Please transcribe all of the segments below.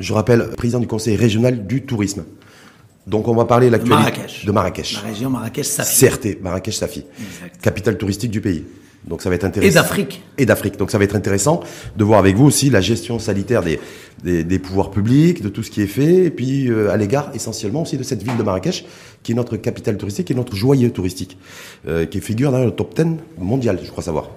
je rappelle, président du conseil régional du tourisme. Donc on va parler de l'actualité Marrakech. de Marrakech. La région Marrakech-Safi. CRT, Marrakech-Safi, Exact. capitale touristique du pays. Donc ça va être intéressant. Et d'Afrique. Et d'Afrique. Donc ça va être intéressant de voir avec vous aussi la gestion sanitaire des, des, des pouvoirs publics, de tout ce qui est fait, et puis euh, à l'égard essentiellement aussi de cette ville de Marrakech, qui est notre capitale touristique, qui est notre joyeux touristique, euh, qui figure dans le top 10 mondial, je crois savoir.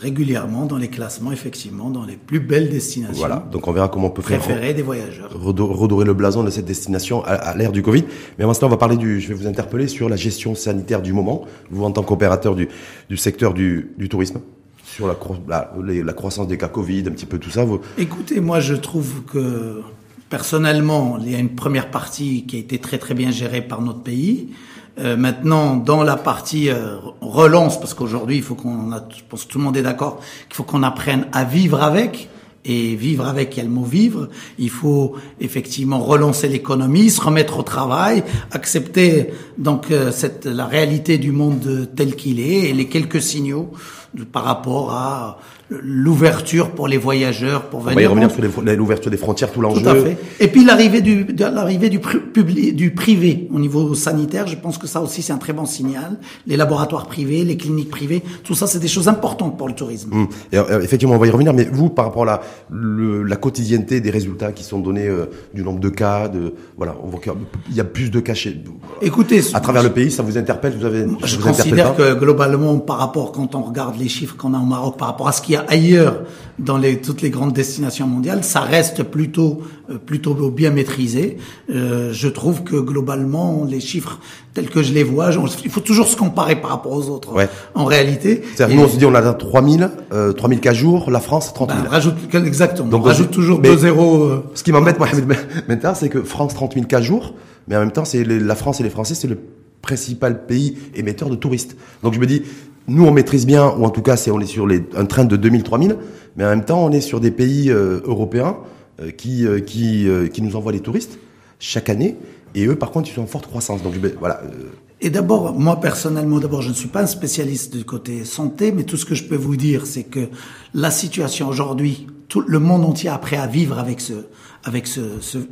Régulièrement dans les classements, effectivement, dans les plus belles destinations Voilà. Donc on verra comment on peut faire préférées des voyageurs. redo- redorer le blason de cette destination à, à l'ère du Covid. Mais avant cela, on va parler du, je vais vous interpeller sur la gestion sanitaire du moment, vous en tant qu'opérateur du, du secteur du, du tourisme, sur la, cro- la, les- la croissance des cas Covid, un petit peu tout ça. Vous, Écoutez, moi je trouve que personnellement, il y a une première partie qui a été très très bien gérée par notre pays. Euh, maintenant, dans la partie euh, relance, parce qu'aujourd'hui, il faut qu'on, je pense que tout le monde est d'accord, qu'il faut qu'on apprenne à vivre avec. Et vivre avec, il y a le mot vivre. Il faut effectivement relancer l'économie, se remettre au travail, accepter donc euh, cette la réalité du monde tel qu'il est et les quelques signaux de- par rapport à l'ouverture pour les voyageurs pour on va y venir. revenir sur l'ouverture des frontières, tout l'enjeu. Tout à fait. Et puis l'arrivée du l'arrivée du pri- publi- du privé au niveau sanitaire, je pense que ça aussi c'est un très bon signal. Les laboratoires privés, les cliniques privées, tout ça c'est des choses importantes pour le tourisme. Hum. Et, euh, effectivement, on va y revenir. Mais vous, par rapport à la, le- la quotidienneté des résultats qui sont donnés euh, du nombre de cas, de voilà, on voit qu'il y a plus de cas chez, Écoutez, à travers le pays. Ça vous interpelle Vous avez Je vous considère que globalement, par rapport, quand on regarde les chiffres qu'on a au Maroc, par rapport à ce qu'il y a ailleurs dans les, toutes les grandes destinations mondiales, ça reste plutôt, euh, plutôt bien maîtrisé. Euh, je trouve que globalement, les chiffres tels que je les vois, il faut toujours se comparer par rapport aux autres. Ouais. En réalité, C'est-à-dire, nous, on se dit, on a 3000, euh, 3000 cas jour, la France, 30 ben, 000. rajoute exactement. Donc, on rajoute toujours mais- deux zéros. euh, Ce qui m'embête, Mohamed Mentar, c'est que France 30 000 cas jour, mais en même temps, c'est la France et les Français, c'est le principal pays émetteur de touristes. Donc je me dis, nous on maîtrise bien, ou en tout cas, on est sur un train de 2000, 3000, mais en même temps, on est sur des pays euh, européens euh, qui euh, qui qui nous envoient les touristes chaque année, et eux, par contre, ils sont en forte croissance. Donc voilà. Et d'abord, moi personnellement, d'abord, je ne suis pas un spécialiste du côté santé, mais tout ce que je peux vous dire, c'est que la situation aujourd'hui, tout le monde entier a appris à vivre avec ce, avec ce,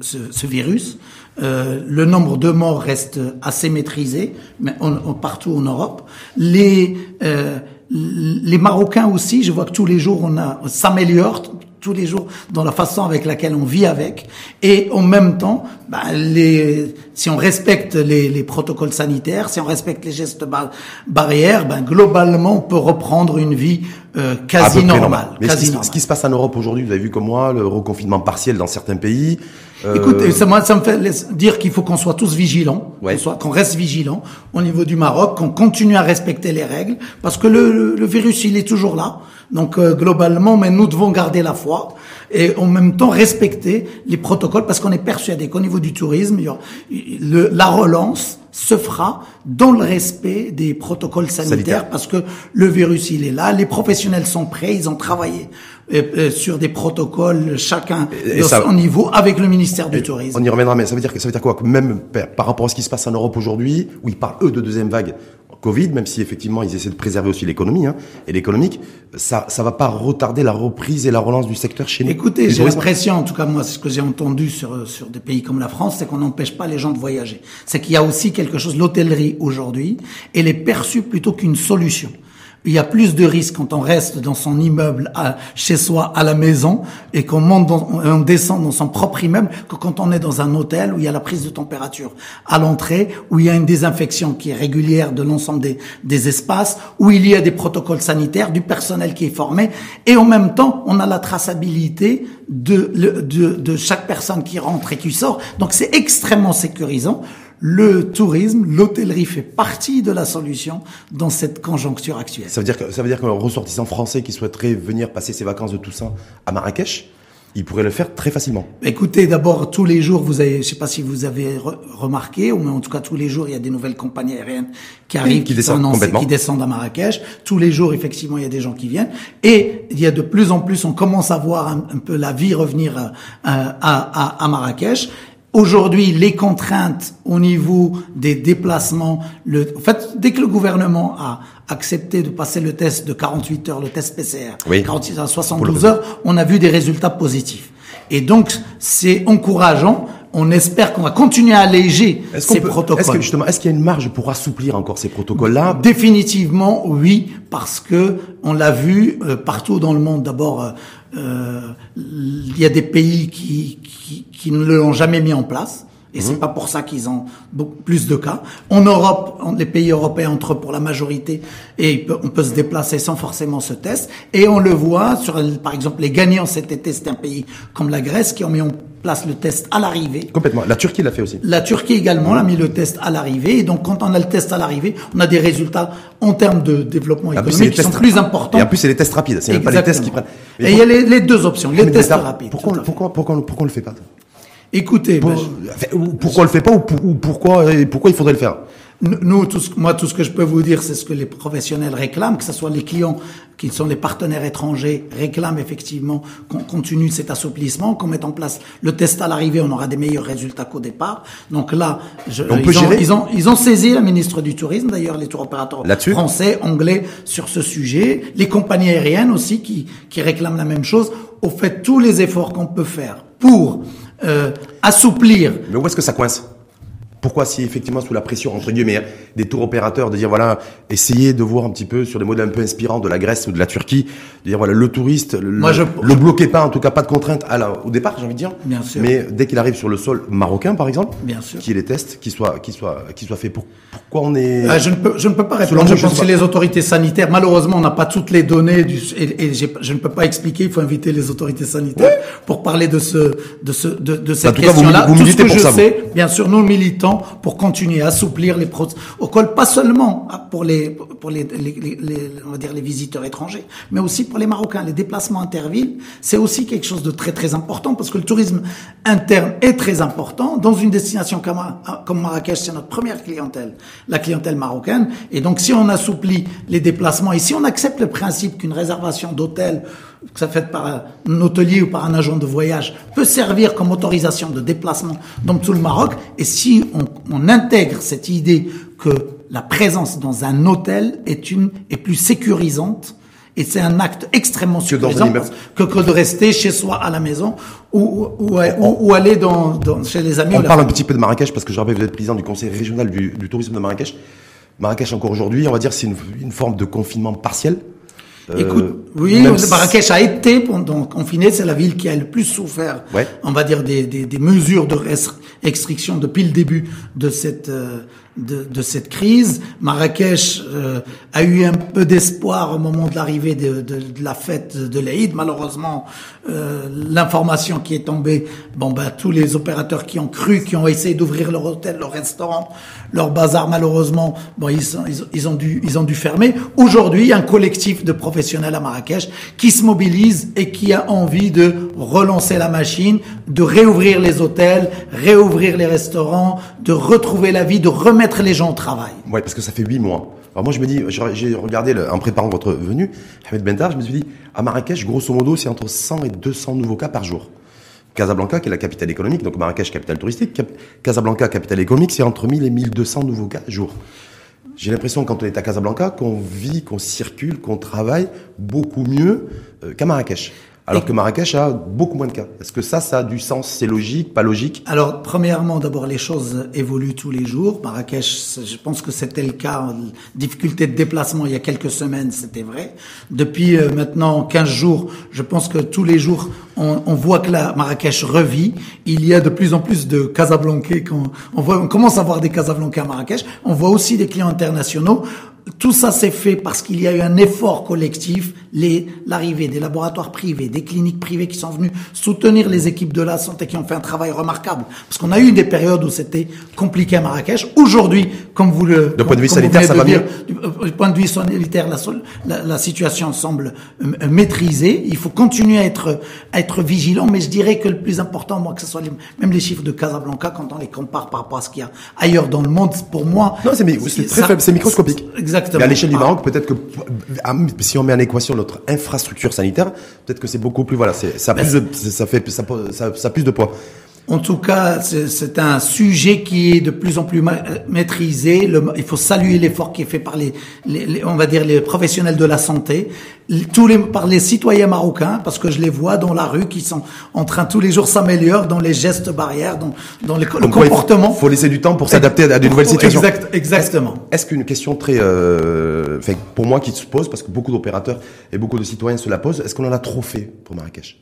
ce virus. Euh, le nombre de morts reste assez maîtrisé, mais on, on- partout en Europe. Les euh, les Marocains aussi, je vois que tous les jours on a s'améliore tous les jours dans la façon avec laquelle on vit avec et en même temps bah, les si on respecte les, les protocoles sanitaires si on respecte les gestes ba- barrières ben globalement on peut reprendre une vie euh, quasi normale normal. Mais ce qui, ce qui se passe en Europe aujourd'hui, vous avez vu comme moi, le reconfinement partiel dans certains pays. euh, Écoutez, ça, moi, ça me fait dire qu'il faut qu'on soit tous vigilants, Ouais. qu'on reste vigilants au niveau du Maroc, qu'on continue à respecter les règles, parce que le, le, le virus, il est toujours là. Donc, euh, globalement, mais nous devons garder la foi et en même temps respecter les protocoles, parce qu'on est persuadé qu'au niveau du tourisme, il y aura- le- la relance se fera dans le respect des protocoles sanitaires, parce que le virus, il est là, les professionnels sont prêts, ils ont travaillé euh, euh, sur des protocoles, chacun de ça- son niveau, avec le ministère du Tourisme. On y reviendra, mais ça veut dire que ça veut dire quoi? Que même par par rapport à ce qui se passe en Europe aujourd'hui, où ils parlent eux de deuxième vague Covid, même si effectivement ils essaient de préserver aussi l'économie hein, et l'économique, ça ça va pas retarder la reprise et la relance du secteur chez nous. Écoutez, j'ai l'impression, en tout cas moi, c'est ce que j'ai entendu sur sur des pays comme la France, c'est qu'on n'empêche pas les gens de voyager. C'est qu'il y a aussi quelque chose, l'hôtellerie aujourd'hui, elle est perçue plutôt qu'une solution. Il y a plus de risques quand on reste dans son immeuble, à, chez soi, à la maison, et qu'on monte, dans, on descend dans son propre immeuble, que quand on est dans un hôtel où il y a la prise de température à l'entrée, où il y a une désinfection qui est régulière de l'ensemble des, des espaces, où il y a des protocoles sanitaires, du personnel qui est formé, et en même temps, on a la traçabilité de, de, de chaque personne qui rentre et qui sort. Donc c'est extrêmement sécurisant. Le tourisme, l'hôtellerie fait partie de la solution dans cette conjoncture actuelle. Ça veut dire que ça veut dire qu'un ressortissant français qui souhaiterait venir passer ses vacances de Toussaint à Marrakech, il pourrait le faire très facilement. Écoutez, d'abord, tous les jours, vous avez, je sais pas si vous avez re- remarqué, ou mais en tout cas tous les jours, il y a des nouvelles compagnies aériennes qui arrivent, qui descendent complètement. qui descendent à Marrakech. Tous les jours, effectivement, il y a des gens qui viennent. Et il y a de plus en plus, on commence à voir un, un peu la vie revenir euh, à, à, à Marrakech. Aujourd'hui, les contraintes au niveau des déplacements, le, en fait, dès que le gouvernement a accepté de passer le test de 48 heures, le test PCR, Oui. 48 à 72 heures, on a vu des résultats positifs. Et donc, c'est encourageant. On espère qu'on va continuer à alléger ces protocoles. Est-ce que justement, est-ce qu'il y a une marge pour assouplir encore ces protocoles-là? Définitivement, oui, parce que on l'a vu euh, partout dans le monde. D'abord, euh, euh, il y a des pays qui, qui, qui ne l'ont jamais mis en place. Et c'est mhm. pas pour ça qu'ils ont beaucoup plus de cas. En Europe, les pays européens entre pour la majorité et on peut se déplacer sans forcément ce test. Et on le voit sur, par exemple, les gagnants cet été, c'est un pays comme la Grèce qui ont mis en place le test à l'arrivée. Complètement. La Turquie l'a fait aussi. La Turquie également a mis le test à l'arrivée. Et donc, quand on a le test à l'arrivée, on a des résultats en termes de développement économique qui sont plus importants. Et en plus, c'est les tests rapides. C'est pas les tests qui prennent. et il y a les, deux options, les tests rapides. Pourquoi, pourquoi, pourquoi, pourquoi on le fait pas Écoutez, ben, pourquoi on le fait pas ou, pourquoi pourquoi il faudrait le faire Nous, tout ce, moi, tout ce que je peux vous dire, c'est ce que les professionnels réclament, que ce soit les clients qui sont les partenaires étrangers réclament effectivement qu'on continue cet assouplissement, qu'on mette en place le test à l'arrivée, on aura des meilleurs résultats qu'au départ. Donc là, je, on ils, peut ont, gérer. ils, ont, ils ont saisi la ministre du Tourisme, d'ailleurs les tour opérateurs français, anglais sur ce sujet, les compagnies aériennes aussi qui, qui réclament la même chose. Au fait, tous les efforts qu'on peut faire pour euh, assouplir. Mais où est-ce que ça coince? Pourquoi si effectivement sous la pression entre guillemets des tours opérateurs de dire voilà essayez de voir un petit peu sur des modèles un peu inspirants de la Grèce ou de la Turquie de dire voilà le touriste Moi, le, je... le bloquez pas en tout cas pas de contraintes à la, au départ j'ai envie de dire Bien sûr. mais dès qu'il arrive sur le sol marocain par exemple Bien sûr. qui est les tests qui soient qui soient qui soient faits pour pourquoi on est ah, je ne peux je ne peux pas répondre. Je pense que les autorités sanitaires malheureusement on n'a pas toutes les données du, et, et je ne peux pas expliquer il faut inviter les autorités sanitaires pour parler de ce de ce de, de cette question là tout ce que je sais bien sûr nous militants pour continuer à assouplir les protocoles, pas seulement pour les pour les, on va dire les visiteurs étrangers, mais aussi pour les Marocains. Les déplacements intervilles, c'est aussi quelque chose de très très important parce que le tourisme interne est très important. Dans une destination comme, comme Marrakech, c'est notre première clientèle, la clientèle marocaine. Et donc, si on assouplit les déplacements et si on accepte le principe qu'une réservation d'hôtel que ça fait par un hôtelier ou par un agent de voyage, peut servir comme autorisation de déplacement dans tout le Maroc. Et si on, on intègre cette idée que la présence dans un hôtel est une est plus sécurisante et c'est un acte extrêmement sécurisant que, que, de rester chez soi à la maison ou, ou, ou, aller dans, dans, chez les amis. On parle un petit peu de Marrakech parce que je rappelle vous êtes président du conseil régional du, du tourisme de Marrakech. Marrakech encore aujourd'hui, on va dire c'est une, une forme de confinement partiel. Écoute, euh, oui, Marrakech a été pendant confiné, c'est la ville qui a le plus souffert, on va dire, des, des, des mesures de restriction depuis le début de cette euh, de, de, cette crise. Marrakech euh, a eu un peu d'espoir au moment de l'arrivée de, de, de, la fête de l'Aïd. Malheureusement, euh, l'information qui est tombée, bon ben tous les opérateurs qui ont cru, qui ont essayé d'ouvrir leur hôtel, leur restaurant, leur bazar, malheureusement, bon ils, ils, ils ont dû ils ont dû fermer. Aujourd'hui, un collectif de professionnels à Marrakech qui se mobilise et qui a envie de relancer la machine, de réouvrir les hôtels, réouvrir les restaurants, de retrouver la vie, de remettre les gens au travail. Ouais, parce que ça fait huit mois. Alors moi, je me dis, j'ai regardé en préparant votre venue, Ahmed Bentar, je me suis dit, à Marrakech, grosso modo, c'est entre 100 et 200 nouveaux cas par jour. Casablanca, qui est la capitale économique, donc Marrakech, capitale touristique, Casablanca, capitale économique, c'est entre 1000 et 1200 nouveaux cas par jour. J'ai l'impression, quand on est à Casablanca, qu'on vit, qu'on circule, qu'on travaille beaucoup mieux euh, qu'à Marrakech. Alors que Marrakech a beaucoup moins de cas. Est-ce que ça, ça a du sens? C'est logique, pas logique? Alors, premièrement, d'abord, les choses évoluent tous les jours. Marrakech, je pense que c'était le cas. Difficulté de déplacement il y a quelques semaines, c'était vrai. Depuis euh, maintenant 15 jours, je pense que tous les jours, on, on, voit que la Marrakech revit. Il y a de plus en plus de Casablancais. On, voit, on commence à voir des Casablancais à Marrakech. On voit aussi des clients internationaux tout ça s'est fait parce qu'il y a eu un effort collectif, l'arrivée des laboratoires privés, des cliniques privées qui sont venus soutenir les équipes de la santé qui ont fait un travail remarquable. Parce qu'on a eu des périodes où c'était compliqué à Marrakech. Aujourd'hui, comme vous le... De point de vue sanitaire, ça va dire, Du, point de vue sanitaire, la, la, situation semble euh, maîtrisée. Il faut continuer à être, à être vigilant, mais je dirais que le plus important, moi, que ce soit même les chiffres de Casablanca, quand on les compare par rapport à ce qu'il y a ailleurs dans le monde, pour moi... Non, c'est très faible, c'est microscopique. Exactement. Mais à l'échelle du ah. Maroc, peut-être que si on met en équation notre infrastructure sanitaire, peut-être que c'est beaucoup plus voilà, c'est ça plus de, ça fait ça, ça, plus de poids. En tout cas, c'est un sujet qui est de plus en plus maîtrisé. Le, il faut saluer l'effort qui est fait par les, les, on va dire, les professionnels de la santé, tous les, par les citoyens marocains, parce que je les vois dans la rue qui sont en train tous les jours s'améliorer dans les gestes barrières, dans, dans les, le comportement. Il faut, laisser du temps pour s'adapter à de nouvelles situations. Exact, exactement. Est-ce qu'une question très, euh, pour moi qui se pose, parce que beaucoup d'opérateurs et beaucoup de citoyens se la posent, est-ce qu'on en a trop fait pour Marrakech?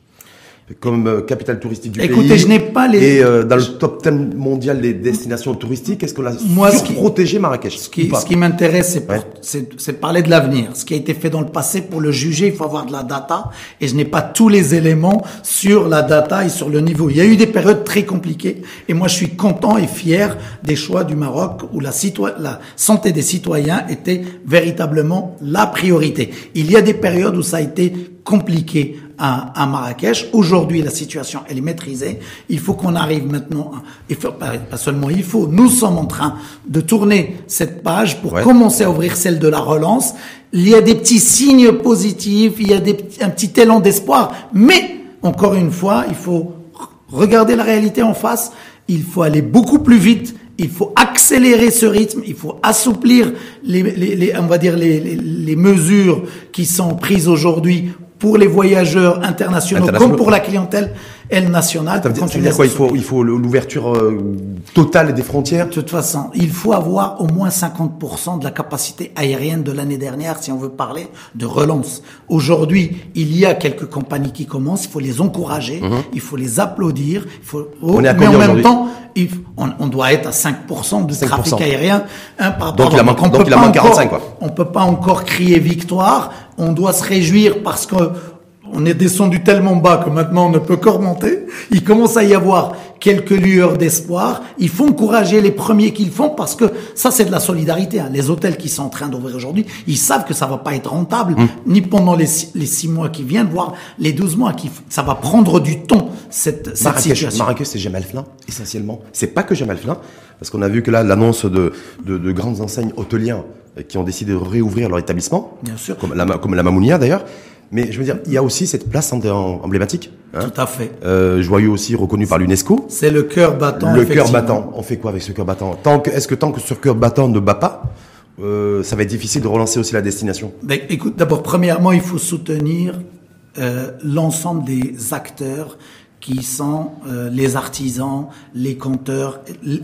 Comme euh, capitale touristique du pays. Écoutez, je n'ai pas les. Et euh, dans le top 10 mondial des destinations touristiques, est-ce qu'on a Moi, protégé Marrakech Ce qui, ce qui m'intéresse, c'est c'est parler de l'avenir. Ce qui a été fait dans le passé, pour le juger, il faut avoir de la data. Et je n'ai pas tous les éléments sur la data et sur le niveau. Il y a eu des périodes très compliquées. Et moi, je suis content et fier des choix du Maroc où la, la santé des citoyens était véritablement la priorité. Il y a des périodes où ça a été compliqué à, Marrakech. Aujourd'hui, la situation, elle est maîtrisée. Il faut qu'on arrive maintenant, pas seulement il faut, nous sommes en train de tourner cette page pour commencer à ouvrir celle de la relance. Il y a des petits signes positifs, il y a des, un petit élan d'espoir, mais encore une fois, il faut regarder la réalité en face. Il faut aller beaucoup plus vite il faut accélérer ce rythme, il faut assouplir les, les, les on va dire les, les, mesures qui sont prises aujourd'hui pour les voyageurs internationaux, comme pour la clientèle elle nationale. Ça veut dire, quoi Il faut, il faut l'ouverture euh, totale des frontières. De toute façon, il faut avoir au moins 50% de la capacité aérienne de l'année dernière si on veut parler de relance. Aujourd'hui, il y a quelques compagnies qui commencent. Il faut les encourager, mhm. il faut les applaudir. Il faut. on est mais en même temps, il, on, on, doit être à 5% de trafic aérien. Hein, par donc il a manque, donc il a 45 quoi. On peut pas encore crier victoire. On doit se réjouir parce que on est descendu tellement bas que maintenant on ne peut que remonter. Il commence à y avoir quelques lueurs d'espoir. Il faut encourager les premiers qu'ils font parce que ça c'est de la solidarité. Hein. Les hôtels qui sont en train d'ouvrir aujourd'hui, ils savent que ça va pas être rentable, hum. ni pendant les six, mois qui viennent, voire les douze mois qui, ça va prendre du temps cette, cette Marrakech, situation. Marrakech c'est Jamal Flin essentiellement. C'est pas que Jamal Flin parce qu'on a vu que là l'annonce de, de, de grandes enseignes hôtelières qui ont décidé de réouvrir leur établissement, Bien sûr. comme la, comme la Mamounia d'ailleurs. Mais je veux dire, il y a aussi cette place emblématique. Hein, Tout à fait. Euh, joyeux aussi reconnu par l'UNESCO. C'est le cœur battant. Le cœur battant. On fait quoi avec ce cœur battant? Tant que, est-ce que tant que ce cœur battant ne bat pas, euh, ça va être difficile de relancer aussi la destination? Ben, Écoute, d'abord, premièrement, il faut soutenir euh, l'ensemble des acteurs qui sont euh, les artisans, les compteurs.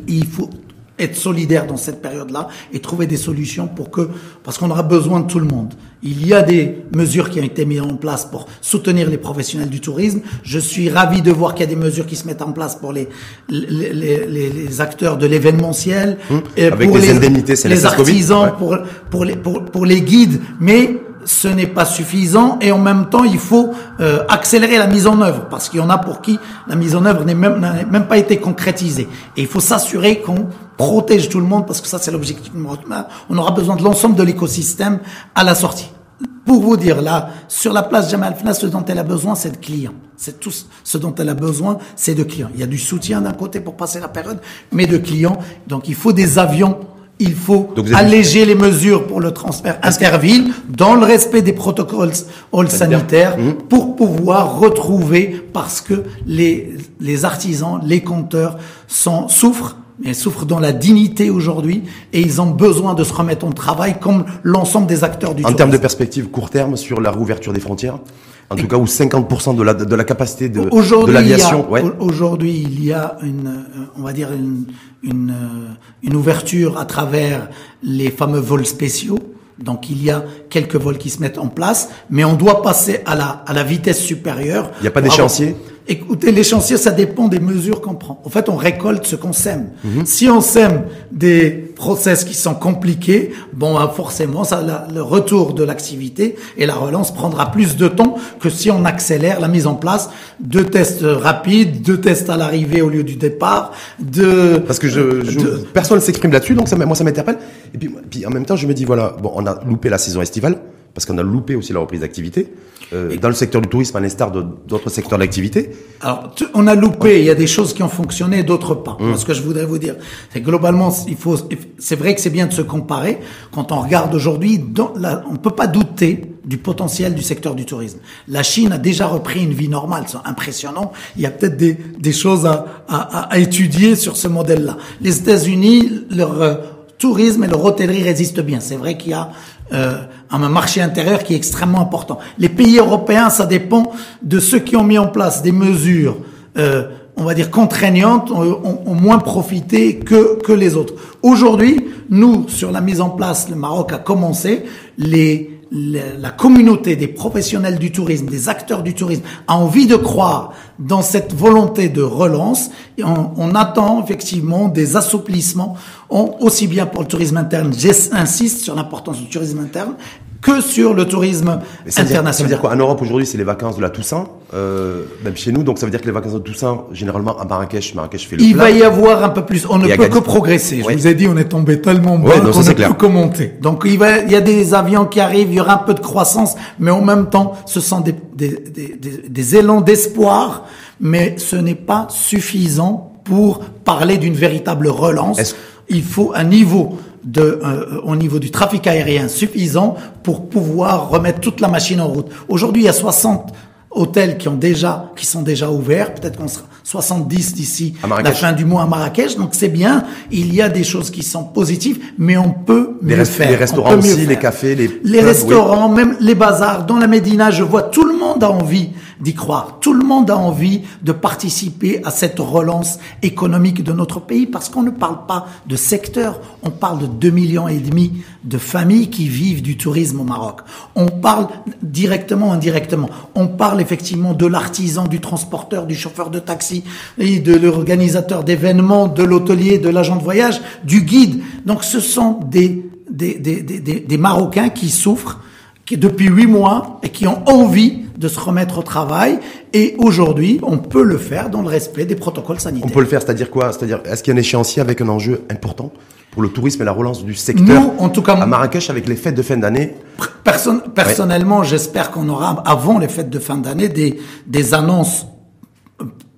Il faut être solidaire dans cette période-là et trouver des solutions pour que, parce qu'on aura besoin de tout le monde. Il y a des mesures qui ont été mises en place pour soutenir les professionnels du tourisme. Je suis ravi de voir qu'il y a des mesures qui se mettent en place pour les les, les, les acteurs de l'événementiel, hum, pour les, indemnités, les artisans, pour pour les pour, pour les guides, mais ce n'est pas suffisant et en même temps il faut euh, accélérer la mise en œuvre parce qu'il y en a pour qui la mise en œuvre n'a même, même pas été concrétisée et il faut s'assurer qu'on protège tout le monde parce que ça c'est l'objectif On aura besoin de l'ensemble de l'écosystème à la sortie. Pour vous dire là, sur la place Jamal Fna, ce dont elle a besoin, c'est de clients. C'est tout ce dont elle a besoin, c'est de clients. Il y a du soutien d'un côté pour passer la période, mais de clients. Donc il faut des avions il faut alléger les mesures pour le transfert interville dans le respect des protocoles sanitaires mmh. pour pouvoir retrouver parce que les, les artisans, les compteurs sont, souffrent mais souffrent dans la dignité aujourd'hui et ils ont besoin de se remettre au travail comme l'ensemble des acteurs du En termes de perspective court terme sur la réouverture des frontières en tout cas, où 50% de la, de la capacité de, de l'aviation. Ouais. Aujourd'hui, il y a une, on va dire une, une, une ouverture à travers les fameux vols spéciaux. Donc il y a quelques vols qui se mettent en place, mais on doit passer à la, à la vitesse supérieure. Il n'y a pas d'échéancier? Écoutez, l'échéancier, ça dépend des mesures qu'on prend. En fait, on récolte ce qu'on sème. Mhm. Si on sème des process qui sont compliqués, bon, hein, forcément, ça, le retour de l'activité et la relance prendra plus de temps que si on accélère la mise en place de tests rapides, de tests à l'arrivée au lieu du départ, de... Parce que je, je personne s'exprime là-dessus, donc ça, moi, ça m'interpelle. Et puis, puis, en même temps, je me dis, voilà, bon, on a loupé la saison estivale parce qu'on a loupé aussi la reprise d'activité. Euh, dans le secteur du tourisme, à l'instar d'autres secteurs d'activité Alors, on a loupé, il y a des choses qui ont fonctionné, d'autres pas. Hum. Ce que je voudrais vous dire, c'est globalement, il faut, c'est vrai que c'est bien de se comparer. Quand on regarde aujourd'hui, on ne peut pas douter du potentiel du secteur du tourisme. La Chine a déjà repris une vie normale, c'est impressionnant. Il y a peut-être des, des choses à, à, à étudier sur ce modèle-là. Les États-Unis, leur euh, tourisme et leur hôtellerie résistent bien. C'est vrai qu'il y a euh, un marché intérieur qui est extrêmement important. Les pays européens, ça dépend de ceux qui ont mis en place des mesures. Euh, on va dire contraignantes, ont, ont, moins profité que, que les autres. Aujourd'hui, nous, sur la mise en place, le Maroc a commencé, les, la communauté des professionnels du tourisme, des acteurs du tourisme, a envie de croire dans cette volonté de relance. Et on, on attend effectivement des assouplissements, aussi bien pour le tourisme interne, j'insiste sur l'importance du tourisme interne, que sur le tourisme international. ça veut dire quoi? En Europe aujourd'hui, c'est les vacances de la Toussaint, euh, même chez nous. Donc ça veut dire que les vacances de Toussaint, généralement à Marrakech, Marrakech fait le Il va y avoir un peu plus. On ne peut que progresser. Je vous ai dit, on est tombé tellement bas qu'on ne peut que monter. Donc il, va, il y a des avions qui arrivent, il y aura un peu de croissance, mais en même temps, ce sont des, des, des, des élans d'espoir, mais ce n'est pas suffisant pour parler d'une véritable relance. Il faut un niveau de, euh, au niveau du trafic aérien suffisant pour pouvoir remettre toute la machine en route. Aujourd'hui, il y a 60 hôtels qui ont déjà, qui sont déjà ouverts. Peut-être qu'on sera 70 d'ici la fin du mois à Marrakech. Donc c'est bien. Il y a des choses qui sont positives, mais on peut les mieux faire. Les restaurants aussi, les cafés, les, les restaurants, même les bazars. Dans la Médina, je vois tout le monde a envie d'y croire. Tout le monde a envie de participer à cette relance économique de notre pays parce qu'on ne parle pas de secteur, on parle de 2 millions et demi de familles qui vivent du tourisme au Maroc. On parle directement, indirectement. On parle effectivement de l'artisan, du transporteur, du chauffeur de taxi et de l'organisateur d'événements, de l'hôtelier, de l'agent de voyage, du guide. Donc ce sont des, des, des, des, des Marocains qui souffrent qui depuis huit mois et qui ont envie de se remettre au travail. Et aujourd'hui, on peut le faire dans le respect des protocoles sanitaires. On peut le faire, c'est-à-dire quoi? C'est-à-dire, est-ce qu'il y a un échéancier avec un enjeu important pour le tourisme et la relance du secteur Nous, en tout cas, à Marrakech avec les fêtes de fin d'année? Personnellement, j'espère qu'on aura, avant les fêtes de fin d'année, des, des annonces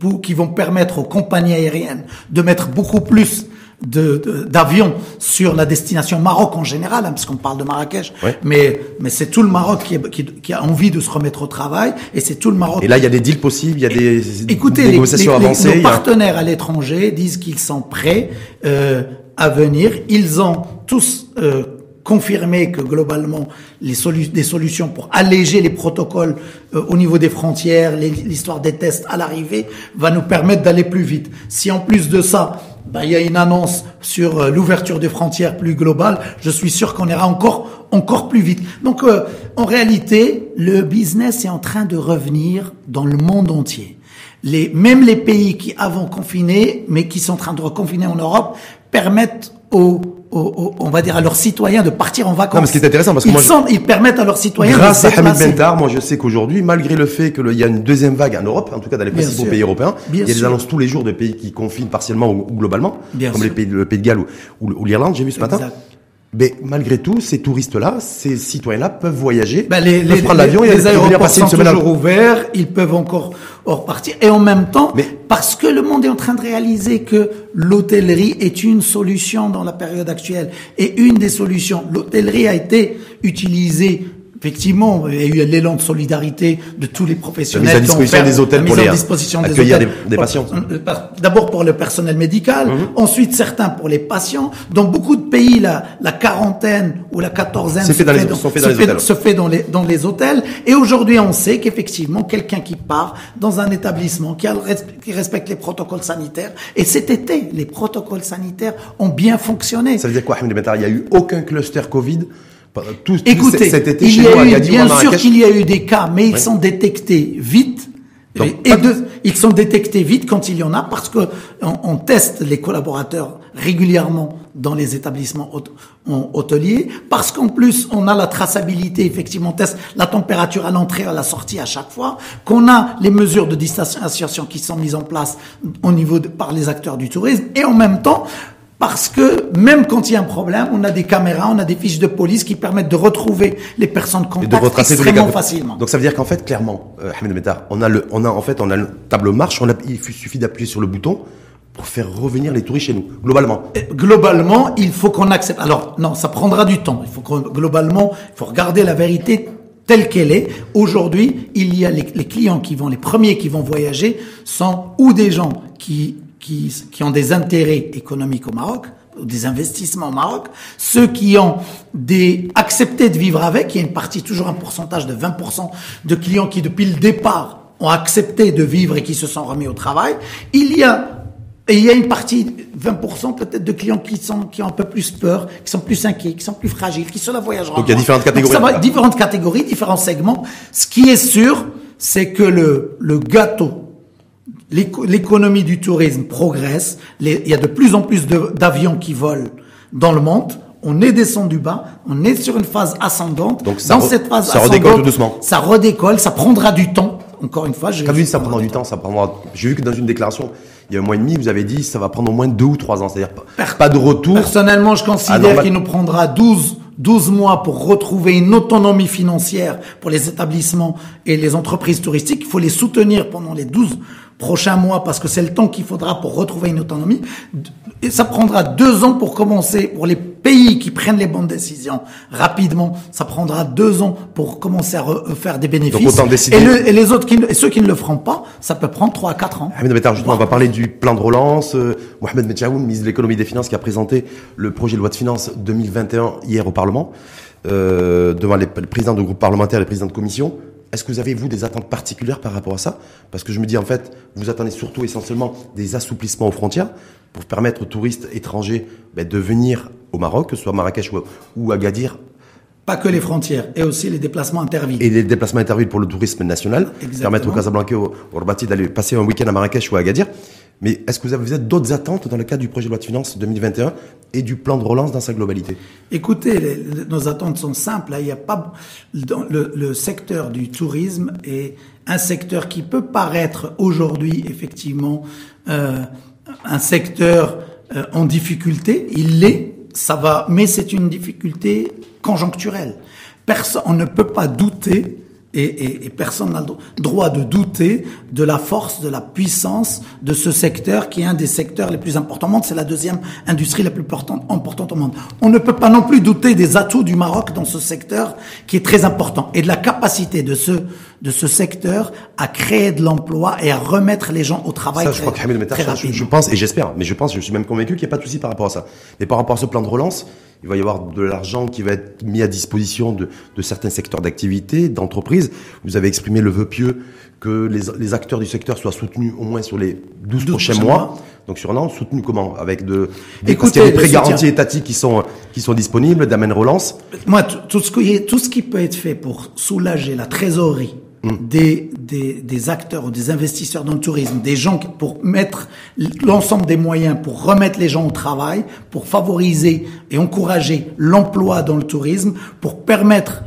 pour, qui vont permettre aux compagnies aériennes de mettre beaucoup plus d'avions sur la destination Maroc en général, hein, parce qu'on parle de Marrakech, mais, mais c'est tout le Maroc qui, qui, qui, a envie de se remettre au travail, et c'est tout le Maroc. Et là, il y a des deals possibles, il y a des écoutez, négociations les, avancées. nos partenaires à l'étranger disent qu'ils sont prêts euh, à venir. Ils ont tous euh, confirmé que globalement les solu des solutions pour alléger les protocoles euh, au niveau des frontières, l'histoire des tests à l'arrivée va nous permettre d'aller plus vite. Si en plus de ça ben, il y a une annonce sur euh, l'ouverture des frontières plus globale, je suis sûr qu'on ira encore encore plus vite. Donc euh, en réalité, le business est en train de revenir dans le monde entier. Les, même les pays qui avant confiné, mais qui sont en train de reconfiner en Europe, permettent aux on va dire à leurs citoyens de partir en vacances. Non, mais ce qui est intéressant parce que ils, moi, sont, ils permettent à leurs citoyens grâce à Hamid Bentar, moi je sais qu'aujourd'hui, malgré le fait qu'il y a une deuxième vague en Europe, en tout cas dans les principaux pays européens, il y a des annonces tous les jours de pays qui confinent partiellement ou, globalement, comme les pays, le Pays de Galles ou, l'Irlande, j'ai vu ce matin. Mais malgré tout, ces touristes-là, ces citoyens-là peuvent voyager, ben les, peuvent prendre l'avion et les aéroports passer sont toujours ouverts, ils peuvent encore repartir. Et en même temps, Mais, parce que le monde est en train de réaliser que l'hôtellerie est une solution dans la période actuelle, et une des solutions, l'hôtellerie a été utilisée Effectivement, il y a eu l'élan de solidarité de tous les professionnels. La mise à disposition des hôtels pour les disposition des des, des, patients. Euh, d'abord pour le personnel médical, mhm. ensuite certains pour les patients. Dans beaucoup de pays, la, la quarantaine ou la quatorzaine se, fait dans, les, se fait dans les, dans les hôtels. Et aujourd'hui, on sait qu'effectivement, quelqu'un qui part dans un établissement qui, a, qui respecte les protocoles sanitaires, et cet été, les protocoles sanitaires ont bien fonctionné. Ça veut dire quoi, Ahmed Il n'y a eu aucun cluster Covid tout, Écoutez, cet été il y a eu, bien sûr qu'il y a eu des cas, mais ils sont détectés vite. et ils sont détectés vite quand il y en a parce que on, teste les collaborateurs régulièrement dans les établissements hôteliers parce qu'en plus on a la traçabilité effectivement on teste la température à l'entrée à la sortie à chaque fois qu'on a les mesures de distanciation qui sont mises en place au niveau de, par les acteurs du tourisme et en même temps parce que même quand il y a un problème, on a des caméras, on a des fiches de police qui permettent de retrouver les personnes contacts extrêmement facilement. Donc ça veut dire qu'en fait, clairement, euh, Ahmed on a le, on a en fait, on a le tableau marche. On a, il suffit d'appuyer sur le bouton pour faire revenir les touristes chez nous, globalement. globalement, il faut qu'on accepte. Alors non, ça prendra du temps. Il faut que globalement, il faut regarder la vérité telle qu'elle est. Aujourd'hui, il y a les, clients qui vont, les premiers qui vont voyager sont ou des gens qui, qui, qui ont des intérêts économiques au Maroc, ou des investissements au Maroc, ceux qui ont des accepté de vivre avec, il y a une partie, toujours un pourcentage de 20% de clients qui depuis le départ ont accepté de vivre et qui se sont remis au travail. Il y a et il y a une partie, 20% peut-être de clients qui sont qui ont un peu plus peur, qui sont plus inquiets, qui sont plus fragiles, qui sont la voyageront. Donc il y a différentes catégories. ça va, différentes catégories, différents segments. Ce qui est sûr, c'est que le le gâteau, l'économie du tourisme progresse. il y a de plus en plus d'avions qui volent dans le monde. On est descendu bas, on est sur une phase ascendante. Donc ça, dans cette phase ça redécolle tout doucement. Ça redécolle, ça prendra du temps. Encore une fois, je. Quand vous ça prendra du temps, ça prendra. J'ai vu que dans une déclaration, il y a un mois et demi, vous avez dit ça va prendre au moins deux ou trois ans, c'est-à-dire pas, de retour. Personnellement, je considère qu'il nous prendra 12, 12 mois pour retrouver une autonomie financière pour les établissements et les entreprises touristiques. Il faut les soutenir pendant les 12 prochains mois parce que c'est le temps qu'il faudra pour retrouver une autonomie. Et ça prendra deux ans pour commencer, pour les pays qui prennent les bonnes décisions rapidement, ça prendra deux ans pour commencer à faire des bénéfices. Et, les autres, qui, et ceux qui ne le feront pas, ça peut prendre trois à quatre ans. Ah, mais justement, on va parler du plan de relance. Euh, Mohamed Medjaoun, ministre de l'économie et des finances, qui a présenté le projet de loi de finances 2021 hier au Parlement, euh, devant les, les présidents de groupes parlementaires et les présidents de commission. Est-ce que vous avez, vous, des attentes particulières par rapport à ça? Parce que je me dis, en fait, vous attendez surtout essentiellement des assouplissements aux frontières pour permettre aux touristes étrangers ben, de venir au Maroc, que ce soit Marrakech ou, Agadir. Pas que les frontières, et aussi les déplacements intervilles. Et les déplacements intervilles pour le tourisme national. Permettre aux Casablanca ou au Rabat d'aller passer un week-end à Marrakech ou à Agadir. Mais est-ce que vous avez, d'autres attentes dans le cadre du projet de loi de finances 2021 et du plan de relance dans sa globalité? Écoutez, nos attentes sont simples. Hein. Il a pas le, le, secteur du tourisme est un secteur qui peut paraître aujourd'hui effectivement euh, un secteur euh, en difficulté. Il l'est, ça va, mais c'est une difficulté conjoncturelle. Personne, on ne peut pas douter et, personne n'a le droit de douter de la force, de la puissance de ce secteur qui est un des secteurs les plus importants au monde. C'est la deuxième industrie la plus importante au monde. On ne peut pas non plus douter des atouts du Maroc dans ce secteur qui est très important et de la capacité de ce de ce secteur à créer de l'emploi et à remettre les gens au travail. Ça, je crois que je, pense et j'espère, mais je pense, je suis même convaincu qu'il n'y a pas de souci par rapport à ça. Mais par rapport à ce plan de relance, il va y avoir de l'argent qui va être mis à disposition de, de certains secteurs d'activité, d'entreprises. Vous avez exprimé le vœu pieux que les, les, acteurs du secteur soient soutenus au moins sur les 12, prochains mois. Donc sur un an, soutenus comment? Avec de, des, Écoutez, des prêts garantis étatiques qui sont, qui sont disponibles, d'amène relance Moi, tout ce, qui tout ce qui peut être fait pour soulager la trésorerie. Des, des, des, acteurs ou des investisseurs dans le tourisme, des gens pour mettre l'ensemble des moyens pour remettre les gens au travail, pour favoriser et encourager l'emploi dans le tourisme, pour permettre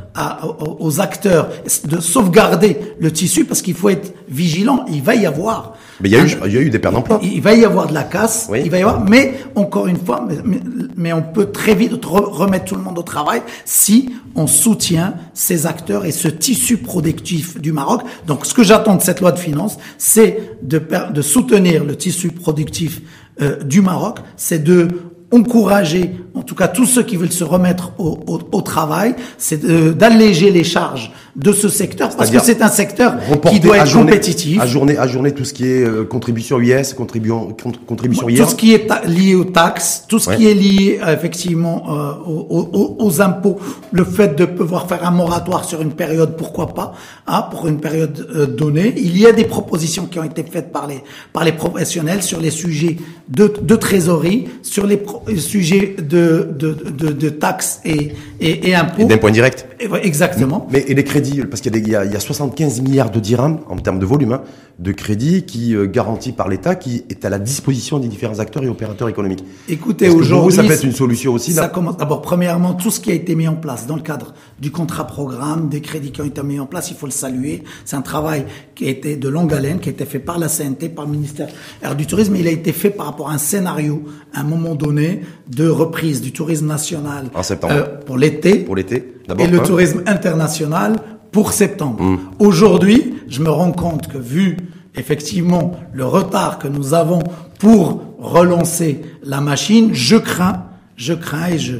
aux acteurs de sauvegarder le tissu, parce qu'il faut être vigilant, il va y avoir mais il y a, eu, il y a eu des pertes d'emploi. Il va y avoir de la casse, il va y avoir, mais encore une fois, mais, mais, on peut très vite remettre tout le monde au travail si on soutient ces acteurs et ce tissu productif du Maroc. Donc, ce que j'attends de cette loi de finances, c'est de, de soutenir le tissu productif euh, du Maroc, c'est de encourager, en tout cas tous ceux qui veulent se remettre au, au, au travail, c'est d'alléger les charges de ce secteur parce que c'est un secteur qui doit être compétitif. À journée, à journée, tout ce qui est euh, contribution US, contribution, contribution Tout ce qui est lié aux taxes, tout ce qui est lié euh, effectivement euh, aux, aux, impôts, le fait de pouvoir faire un moratoire sur une période, pourquoi pas, hein, pour une période donnée. Il y a des propositions qui ont été faites par les par les professionnels sur les sujets de, de trésorerie, sur les sujets de de, de, de taxes et et, et impôts. Et d'un point direct. Exactement. Mais et les parce qu'il y, a 75 milliards de dirhams en termes de volume hein, de crédit qui euh, garanti par l'État, qui est à la disposition des différents acteurs et opérateurs économiques. Écoutez, aujourd'hui, ça peut être une solution aussi. Ça commence d'abord, premièrement, tout ce qui a été mis en place dans le cadre du contrat programme, des crédits qui ont été mis en place, il faut le saluer. C'est un travail qui a été de longue haleine, qui a été fait par la CNT, par le ministère du Tourisme. Il a été fait par rapport à un scénario, à un moment donné, de reprise du tourisme national en septembre. Euh, pour l'été. Pour l'été. Et le hein. tourisme international pour septembre. Mm. Aujourd'hui, je me rends compte que vu effectivement le retard que nous avons pour relancer la machine, je crains, je crains et je,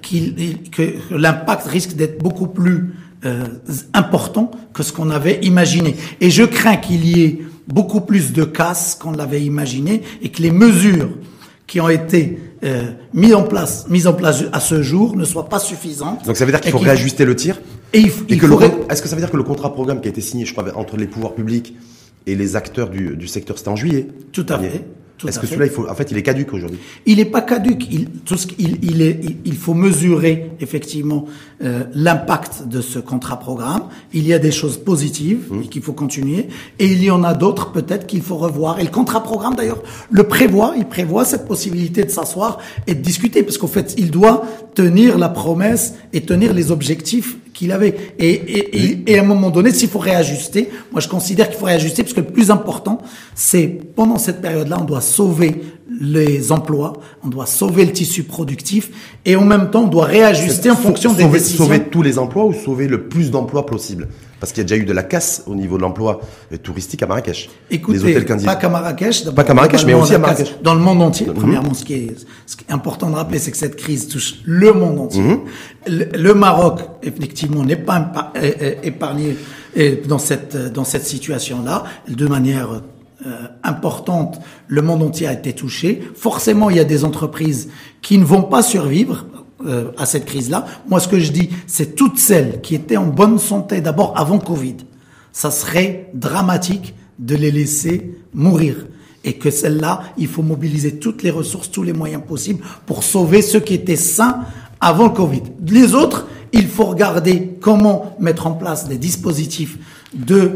qu'il, que l'impact risque d'être beaucoup plus euh, important que ce qu'on avait imaginé. Et je crains qu'il y ait beaucoup plus de casse qu'on l'avait imaginé et que les mesures qui ont été euh, mises en place, mises en place à ce jour, ne soient pas suffisantes. Donc ça veut dire qu'il faut réajuster le tir? Et, il, il que faudrait... est-ce que ça veut dire que le contrat programme qui a été signé, je crois, entre les pouvoirs publics et les acteurs du, du secteur, c'était en juillet Tout à fait. Est-ce que celui-là, il faut, en fait, il est caduque aujourd'hui Il n'est pas caduque. Il, tout ce, il, il, est, il, faut mesurer effectivement euh, l'impact de ce contrat programme. Il y a des choses positives mmh. qu'il faut continuer, et il y en a d'autres peut-être qu'il faut revoir. Et le contrat programme, d'ailleurs, le prévoit. Il prévoit cette possibilité de s'asseoir et de discuter, parce qu'en fait, il doit tenir la promesse et tenir les objectifs qu'il avait. Et, et, et, et, à un moment donné, s'il faut réajuster, moi je considère qu'il faut réajuster parce que le plus important, c'est pendant cette période-là, on doit sauver les emplois, on doit sauver le tissu productif et en même temps, on doit réajuster en fonction sauver, des décisions. Sauver tous les emplois ou sauver le plus d'emplois possible? Parce qu'il y a déjà eu de la casse au niveau de l'emploi touristique à Marrakech. Écoutez, les hôtels pas qu'à Marrakech, pas qu'à Marrakech, mais aussi à Marrakech. Dans le monde entier. Mmh. Premièrement, ce qui, est, ce qui est important de rappeler, c'est que cette crise touche le monde entier. Mmh. Le, le, Maroc, effectivement, n'est pas épargné dans cette dans cette situation-là, de manière euh, importante, le monde entier a été touché. Forcément, il y a des entreprises qui ne vont pas survivre euh, à cette crise-là. Moi, ce que je dis, c'est toutes celles qui étaient en bonne santé d'abord avant Covid. Ça serait dramatique de les laisser mourir. Et que celles-là, il faut mobiliser toutes les ressources, tous les moyens possibles pour sauver ceux qui étaient sains avant Covid. Les autres, il faut regarder comment mettre en place des dispositifs de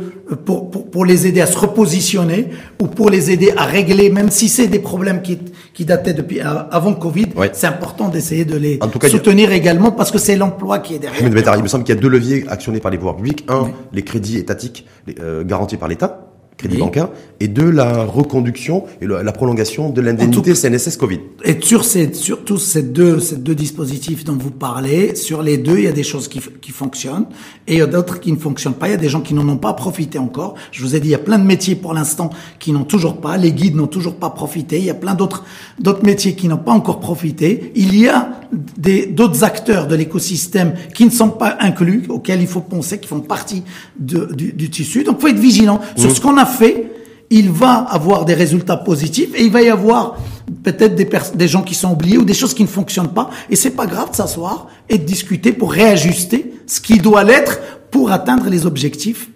pour, pour, pour, les aider à se repositionner ou pour les aider à régler, même si c'est des problèmes qui, qui dataient depuis avant Covid, ouais. c'est important d'essayer de les en tout cas, soutenir a... également parce que c'est l'emploi qui est derrière. il me semble qu'il y a deux leviers actionnés par les pouvoirs publics. Un, oui. les crédits étatiques euh, garantis par l'État crédit oui. bancaire, et de la reconduction et le, la prolongation de l'indemnité CNSS Covid. Et sur ces, surtout ces deux, ces deux dispositifs dont vous parlez, sur les deux, il y a des choses qui, qui fonctionnent et il y a d'autres qui ne fonctionnent pas. Il y a des gens qui n'en ont pas profité encore. Je vous ai dit, il y a plein de métiers pour l'instant qui n'ont toujours pas. Les guides n'ont toujours pas profité. Il y a plein d'autres, d'autres métiers qui n'ont pas encore profité. Il y a des, d'autres acteurs de l'écosystème qui ne sont pas inclus, auxquels il faut penser, qui font partie de, du, du tissu. Donc, faut être vigilant mmh. sur ce qu'on a fait, il va avoir des résultats positifs et il va y avoir peut-être des, des gens qui sont oubliés ou des choses qui ne fonctionnent pas. Et c'est pas grave de s'asseoir et de discuter pour réajuster ce qui doit l'être pour atteindre les objectifs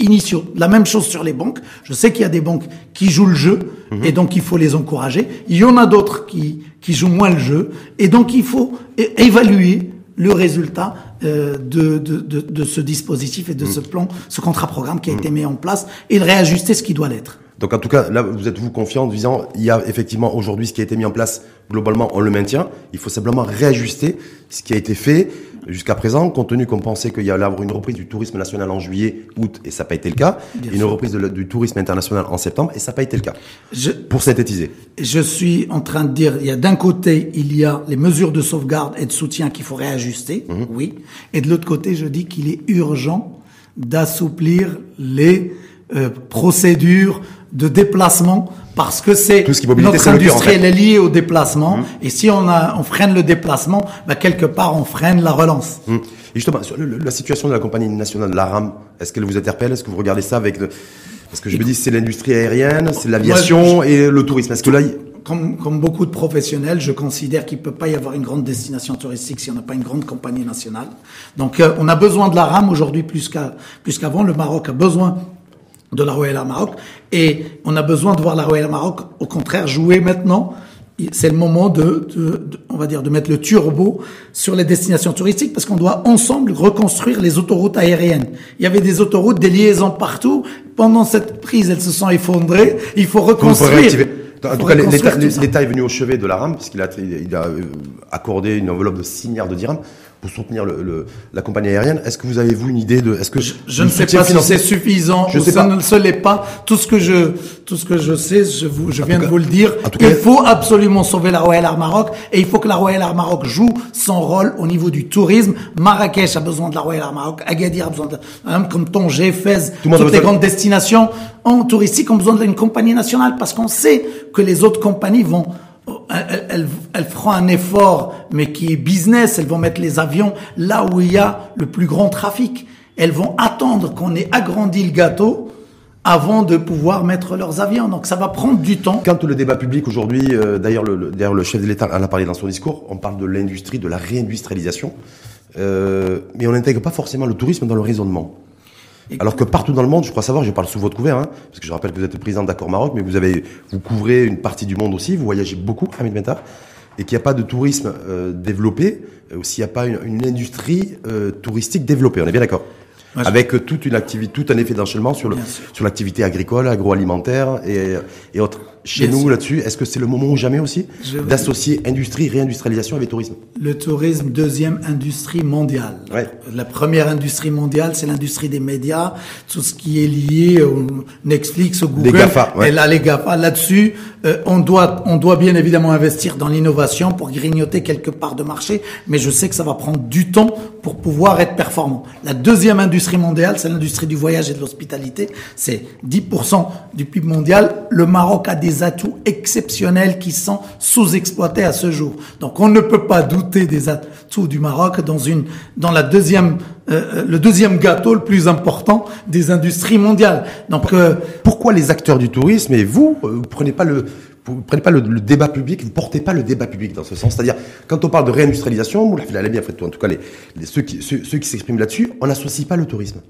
initiaux. La même chose sur les banques. Je sais qu'il y a des banques qui jouent le jeu mmh. et donc il faut les encourager. Il y en a d'autres qui, qui jouent moins le jeu et donc il faut évaluer le résultat euh, de, de, de, de, ce dispositif et de mmh. ce plan, ce contrat-programme qui a mmh. été mis en place et de réajuster ce qui doit l'être. Donc en tout cas, là, vous êtes vous confiant en disant, il y a effectivement aujourd'hui ce qui a été mis en place, globalement, on le maintient. Il faut simplement réajuster ce qui a été fait jusqu'à présent, compte tenu qu'on pensait qu'il y allait avoir une reprise du tourisme national en juillet, août, et ça n'a pas été le cas, Bien une sûr. reprise de, du tourisme international en septembre, et ça n'a pas été le cas. Je, pour synthétiser. Je suis en train de dire, il y a d'un côté, il y a les mesures de sauvegarde et de soutien qu'il faut réajuster, mmh. oui, et de l'autre côté, je dis qu'il est urgent d'assouplir les euh, procédures de déplacement parce que c'est notre industrie elle est liée au déplacement mmh. et si on a on freine le déplacement bah, quelque part on freine la relance mmh. et justement sur le, la situation de la compagnie nationale la RAM est-ce qu'elle vous interpelle? Est-ce que vous regardez ça avec le... parce que je me dis c'est l'industrie aérienne c'est l'aviation et le tourisme est-ce que là comme, comme, beaucoup de professionnels, je considère qu'il peut pas y avoir une grande destination touristique si on n'a pas une grande compagnie nationale. Donc, euh, on a besoin de la RAM aujourd'hui plus qu'avant. Le Maroc a besoin de la Royal Air Maroc. Et on a besoin de voir la Royal Air Maroc, au contraire, jouer maintenant. C'est le moment de, de, de, on va dire, de mettre le turbo sur les destinations touristiques parce qu'on doit ensemble reconstruire les autoroutes aériennes. Il y avait des autoroutes, des liaisons partout. Pendant cette prise, elles se sont effondrées. Il faut reconstruire. En tout cas, l'État est venu au chevet de la RAM puisqu'il a, il a accordé une enveloppe de 6 milliards de dirhams pour soutenir le, le, la compagnie aérienne. Est-ce que vous avez vous une idée de Est-ce que je, je ne sais pas si c'est suffisant je ou sais ça pas. ne se l'est pas. Tout ce que je tout ce que je sais, je vous je viens de vous le dire. il cas, faut absolument sauver la Royal Air Maroc et il faut que la Royal Air Maroc joue son rôle au niveau du tourisme. Marrakech a besoin de la Royal Air Maroc, Agadir a besoin de hein, comme Tanger, Fès, Tout toutes les grandes destinations en touristique ont besoin d'une compagnie nationale parce qu'on sait que les autres compagnies vont elles, elles, feront un effort, mais qui est business. Elles vont mettre les avions là où il y a le plus grand trafic. Elles vont attendre qu'on ait agrandi le gâteau avant de pouvoir mettre leurs avions. Donc ça va prendre du temps. Quand le débat public aujourd'hui, euh, d'ailleurs le, d'ailleurs le chef de l'État en a parlé dans son discours, on parle de l'industrie, de la réindustrialisation, euh, mais on n'intègre pas forcément le tourisme dans le raisonnement. Alors que partout dans le monde, je crois savoir, je parle sous votre couvert, hein, parce que je rappelle que vous êtes le président d'Accord Maroc, mais vous avez, vous couvrez une partie du monde aussi, vous voyagez beaucoup, Hamid Mentar, et qu'il n'y a pas de tourisme euh, développé, ou s'il n'y a pas une, une industrie euh, touristique développée. On est bien d'accord avec toute une activité, tout un effet d'enchaînement sur le, sur l'activité agricole, agroalimentaire et, et autres. Chez nous, là-dessus, est-ce que c'est le moment ou jamais aussi d'associer industrie, réindustrialisation avec tourisme? Le tourisme, deuxième industrie mondiale. Ouais. La première industrie mondiale, c'est l'industrie des médias, tout ce qui est lié au Netflix, au Google. Les GAFA, ouais. Et là, les GAFA, là-dessus, euh, on doit, on doit bien évidemment investir dans l'innovation pour grignoter quelque part de marché, mais je sais que ça va prendre du temps pour pouvoir être performant. La deuxième industrie mondiale, c'est l'industrie du voyage et de l'hospitalité. C'est 10% du PIB mondial. Le Maroc a des des atouts exceptionnels qui sont sous-exploités à ce jour. Donc on ne peut pas douter des atouts du Maroc dans une dans la deuxième euh, le deuxième gâteau le plus important des industries mondiales. Donc euh, pourquoi les acteurs du tourisme et vous, euh, vous prenez pas le vous prenez pas le, débat public, vous portez pas le débat public dans ce sens? C'est-à-dire, quand on parle de réindustrialisation, l'avez bien fait, en tout cas, les, ceux qui, ceux, ceux qui s'expriment là-dessus, on n'associe pas le tourisme.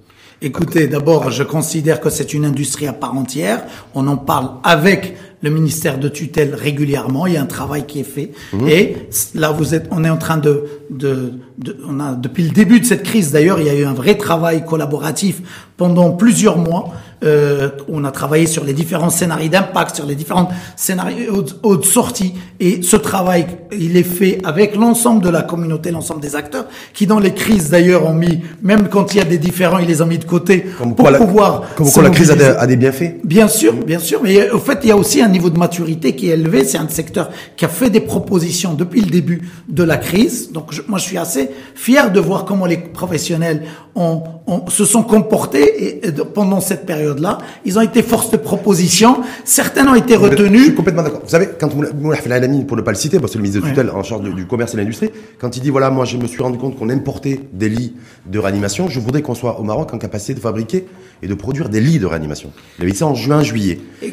Écoutez, d'abord, je considère que c'est une industrie à part entière. On en parle avec le ministère de tutelle régulièrement. Il y a un travail qui est fait. Mmh. Et là, vous êtes, on est en train de, de, de, on a depuis le début de cette crise. D'ailleurs, il y a eu un vrai travail collaboratif pendant plusieurs mois. Euh, on a travaillé sur les différents scénarios d'impact, sur les différents scénarios de sortie. Et ce travail, il est fait avec l'ensemble de la communauté, l'ensemble des acteurs, qui dans les crises d'ailleurs ont mis, même quand il y a des différents, ils les ont mis de côté comme pour pouvoir. comme quoi la crise a des, a des, bienfaits. Bien sûr, bien sûr. Mais au fait, il y a aussi un niveau de maturité qui est élevé. C'est un secteur qui a fait des propositions depuis le début de la crise. Donc je, moi, je suis assez fier de voir comment les professionnels ont, ont se sont comportés et, et, pendant cette période-là. Ils ont été force de proposition. Certains ont été retenus. Je suis complètement d'accord. Vous savez, quand Moulaf Alamine, pour ne pas le citer, parce que le ministre de tutelle ouais. en charge du, du commerce et de l'industrie, quand il dit voilà, moi, je me suis rendu compte qu'on importait des lits de réanimation, je voudrais qu'on soit au Maroc en capacité de fabriquer et de produire des lits de réanimation. Il avait dit ça en juin, juillet. Et,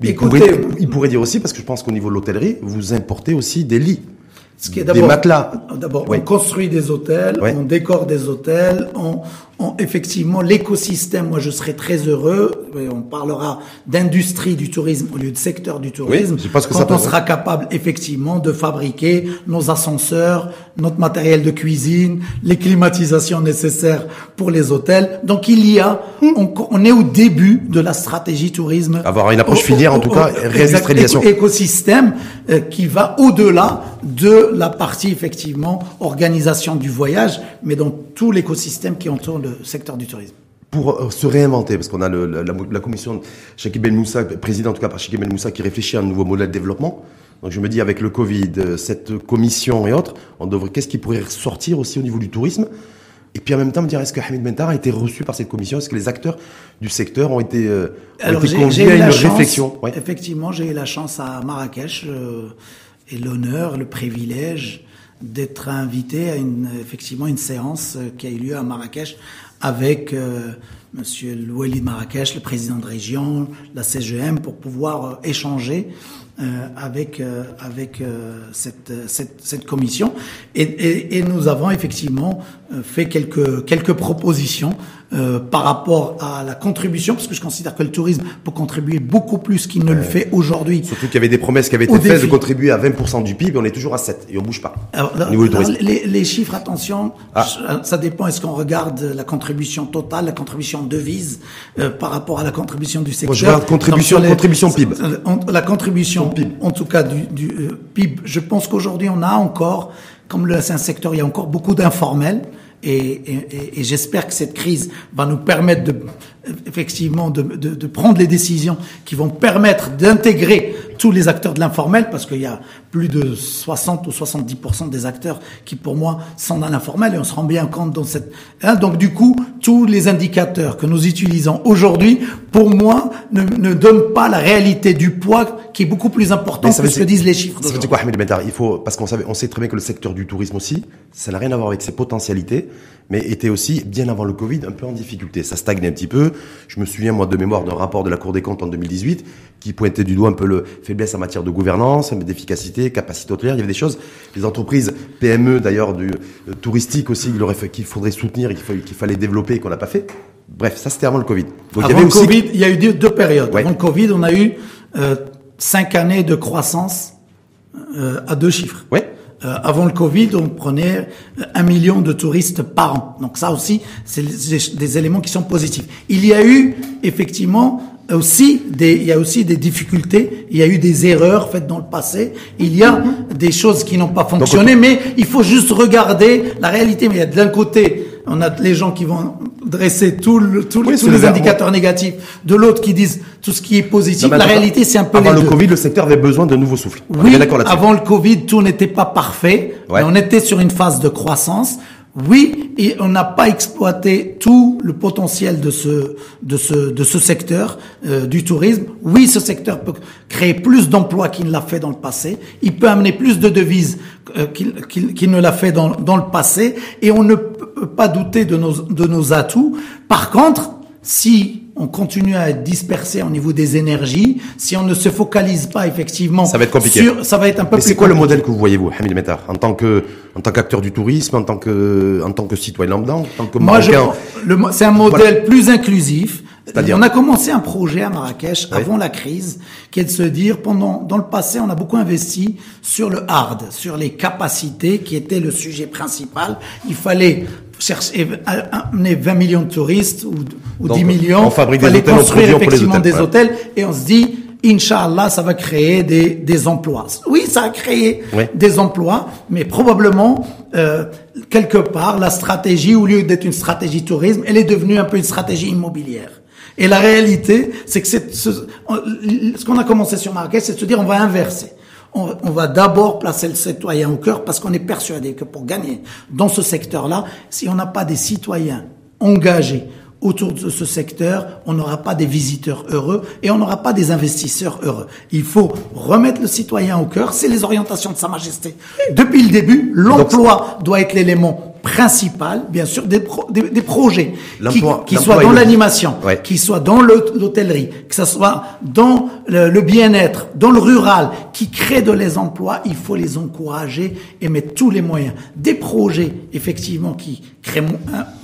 mais il, pourrait, il pourrait dire aussi, parce que je pense qu'au niveau de l'hôtellerie, vous importez aussi des lits. Ce qui est des matelas. D'abord, on construit des hôtels, on décore des hôtels, on, on effectivement l'écosystème. Moi, je serais très heureux. On parlera d'industrie du tourisme au lieu de secteur du tourisme. Oui, parce que quand ça on sera capable effectivement de fabriquer nos ascenseurs, notre matériel de cuisine, les climatisations nécessaires pour les hôtels. Donc il y a, on, on est au début de la stratégie tourisme. Avoir une approche filière, en tout cas, réindustrialisation. Écosystème euh, qui va au-delà de la partie effectivement organisation du voyage, mais dans tout l'écosystème qui entoure le secteur du tourisme pour se réinventer, parce qu'on a le, la, la, commission Shakib El Moussa, président en tout cas par Shakib El Moussa, qui réfléchit à un nouveau modèle de développement. Donc je me dis avec le Covid, cette commission et autres, on devrait qu'est-ce qui pourrait sortir aussi au niveau du tourisme? Et puis en même temps me dire est-ce que Hamid Bentar a été reçu par cette commission? Est-ce que les acteurs du secteur ont été, euh, ont Alors, été conviés à une chance, réflexion? Ouais. Effectivement, j'ai eu la chance à Marrakech euh, et l'honneur, le privilège d'être invité à une, effectivement une séance euh, qui a eu lieu à Marrakech avec euh, Monsieur Loueli Marrakech, le président de région, la CGM, pour pouvoir euh, échanger euh, avec avec cette, cette, commission. Et, et, et, nous avons effectivement fait quelques quelques propositions euh, par rapport à la contribution, parce que je considère que le tourisme peut contribuer beaucoup plus qu'il ne ouais. le fait aujourd'hui. Surtout qu'il y avait des promesses qui avaient été faites de contribuer à 20% du PIB, on est toujours à 7 et on bouge pas. Alors, au niveau du tourisme. Les, les, chiffres, attention, ah. ça dépend. Est-ce qu'on regarde la contribution totale, la contribution de devise euh, par rapport à la contribution du secteur Moi, je regarde contribution, les, contribution PIB. La contribution, PIB. en tout cas du, du euh, PIB. Je pense qu'aujourd'hui, on a encore, comme le c'est un secteur, il y a encore beaucoup d'informels. Et, j'espère que cette crise va nous permettre de, effectivement de, de, de, prendre les décisions qui vont permettre d'intégrer tous les acteurs de l'informel, parce qu'il y a plus de 60 ou 70% des acteurs qui, pour moi, sont dans l'informel, et on se rend bien compte dans cette... Hein, donc, du coup, tous les indicateurs que nous utilisons aujourd'hui, pour moi, ne, ne donnent pas la réalité du poids qui est beaucoup plus important que ce que disent les chiffres. Ça veut dire quoi, Hamid Il faut, parce qu'on savait, on sait très bien que le secteur du tourisme aussi, ça n'a rien à voir avec ses potentialités, mais était aussi, bien avant le Covid, un peu en difficulté. Ça stagne un petit peu. Je me souviens, moi, de mémoire d'un rapport de la Cour des comptes en 2018 qui pointait du doigt un peu le faiblesse en matière de gouvernance, d'efficacité, capacité hôtelière. Il y avait des choses, les entreprises PME d'ailleurs, du euh, touristique aussi, qu'il faudrait soutenir, qu'il fallait développer, qu'on n'a pas fait. Bref, ça c'était avant le Covid. Donc, avant il y avait le Covid, il y a eu deux, périodes. Avant le Covid, on a eu euh, cinq années de croissance euh, à deux chiffres. Ouais. Euh, avant le Covid, on prenait un million de touristes par an. Donc ça aussi, c'est des, éléments qui sont positifs. Il y a eu effectivement aussi des, il y a aussi des difficultés, il y a eu des erreurs faites dans le passé, il y a des choses qui n'ont pas fonctionné, mais il faut juste regarder la réalité. Mais il y a d'un côté, on a les gens qui vont dresser tout le, tous les indicateurs négatifs, de l'autre qui disent tout ce qui est positif. la réalité, c'est un peu avant le Covid, le secteur avait besoin de nouveaux souffles. Oui, avant le Covid, tout n'était pas parfait, mais on était sur une phase de croissance. Oui, et on n'a pas exploité tout le potentiel de ce de ce de ce secteur euh, du tourisme. Oui, ce secteur peut créer plus d'emplois qu'il ne l'a fait dans le passé. Il peut amener plus de devises euh, qu'il ne l'a fait dans dans le passé, et on ne peut pas douter de nos de nos atouts. Par contre, si on continue à être dispersé au niveau des énergies, si on ne se focalise pas effectivement, ça va être compliqué. Sur, ça va être un peu. Mais c'est quoi le modèle que vous voyez vous, Hamid Metar, en tant que en tant qu'acteur du tourisme, en tant que en tant que citoyen lambda, en tant que Moi, c'est un modèle plus inclusif. On a commencé un projet à Marrakech avant la crise, qui est de se dire pendant dans le passé, on a beaucoup investi sur le hard, sur les capacités, qui était le sujet principal. Il fallait chercher, amener 20 millions de touristes ou, ou 10 millions. On fabrique des hôtels, construire effectivement des hôtels et on se dit, Inch'Allah, ça va créer des, des emplois. Oui, ça a créé des emplois, mais probablement, euh, quelque part, la stratégie, au lieu d'être une stratégie tourisme, elle est devenue un peu une stratégie immobilière. Et la réalité, c'est que c'est ce, ce qu'on a commencé sur Marrakech, c'est de se dire on va inverser on, on va d'abord placer le citoyen au cœur parce qu'on est persuadé que pour gagner dans ce secteur-là, si on n'a pas des citoyens engagés autour de ce secteur, on n'aura pas des visiteurs heureux et on n'aura pas des investisseurs heureux. Il faut remettre le citoyen au cœur, c'est les orientations de Sa Majesté. Depuis le début, l'emploi doit être l'élément principal, bien sûr, des, des, projets qui, qui soient dans l'animation, qui soient dans l'hôtellerie, que ce soit dans le, bien-être, dans le rural, qui créent de les emplois, il faut les encourager et mettre tous les moyens. Des projets, effectivement, qui créent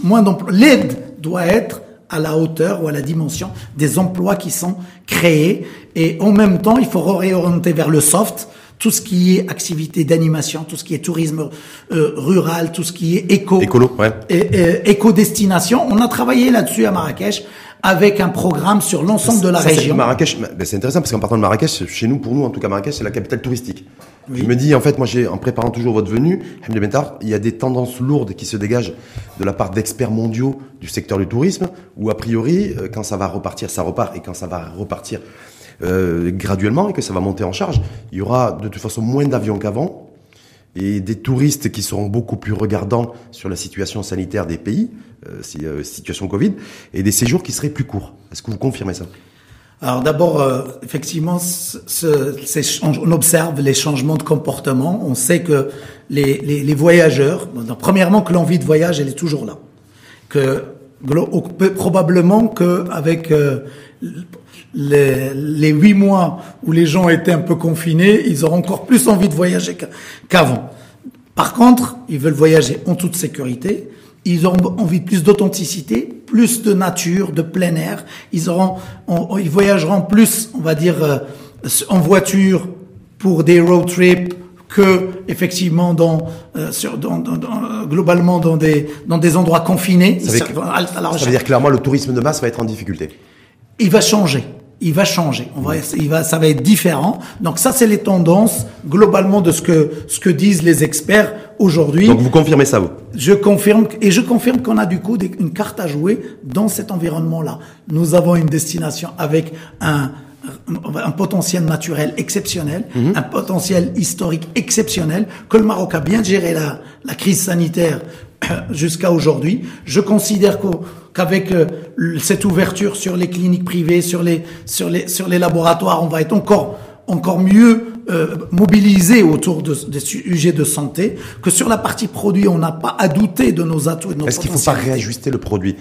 moins d'emplois. L'aide doit être à la hauteur ou à la dimension des emplois qui sont créés. Et en même temps, il faut réorienter vers le soft, tout ce qui est activité d'animation, tout ce qui est tourisme euh, rural, tout ce qui est éco, Écolo, ouais. et, éco-destination. On a travaillé là-dessus à Marrakech avec un programme sur l'ensemble de la région. Marrakech, ben, c'est intéressant parce qu'en partant de Marrakech, chez nous, pour nous, en tout cas Marrakech, c'est la capitale touristique. Je me dis, en fait, moi, j'ai, en préparant toujours votre venue, il y a des tendances lourdes qui se dégagent de la part d'experts mondiaux du secteur du tourisme, où a priori, euh, quand ça va repartir, ça repart, et quand ça va repartir, euh, graduellement et que ça va monter en charge. Il y aura de toute façon moins d'avions qu'avant et des touristes qui seront beaucoup plus regardants sur la situation sanitaire des pays, euh, euh situation Covid, et des séjours qui seraient plus courts. Est-ce que vous confirmez ça? Alors d'abord, euh, effectivement, ce, on observe les changements de comportement. On sait que les, les, les voyageurs, premièrement que l'envie de voyage, elle est toujours là. Que probablement qu'avec euh, les huit mois où les gens étaient un peu confinés, ils auront encore plus envie de voyager qu'avant. Par contre, ils veulent voyager en toute sécurité. Ils auront envie de plus d'authenticité, plus de nature, de plein air. Ils auront, ils voyageront plus, on va dire, euh, en voiture pour des road trips que effectivement dans, euh, sur, dans, dans, globalement dans des dans des endroits confinés. Ça veut, dire clairement le tourisme de masse va être en difficulté. Il va changer il va changer. On va, il va, ça va être différent. Donc ça, c'est les tendances globalement de ce que ce que disent les experts aujourd'hui. Donc vous confirmez ça, vous? Je confirme et je confirme qu'on a du coup une carte à jouer dans cet environnement-là. Nous avons une destination avec un un potentiel naturel exceptionnel, Mhm. un potentiel historique exceptionnel, que le Maroc a bien géré la, la crise sanitaire jusqu'à aujourd'hui. Je considère qu'avec euh, cette ouverture sur les cliniques privées, sur les, sur les, sur les laboratoires, on va être encore, encore mieux euh, mobilisé autour de, des sujets de santé, que sur la partie produit, on n'a pas à douter de nos atouts et de nos Est-ce qu'il ne faut pas réajuster le produit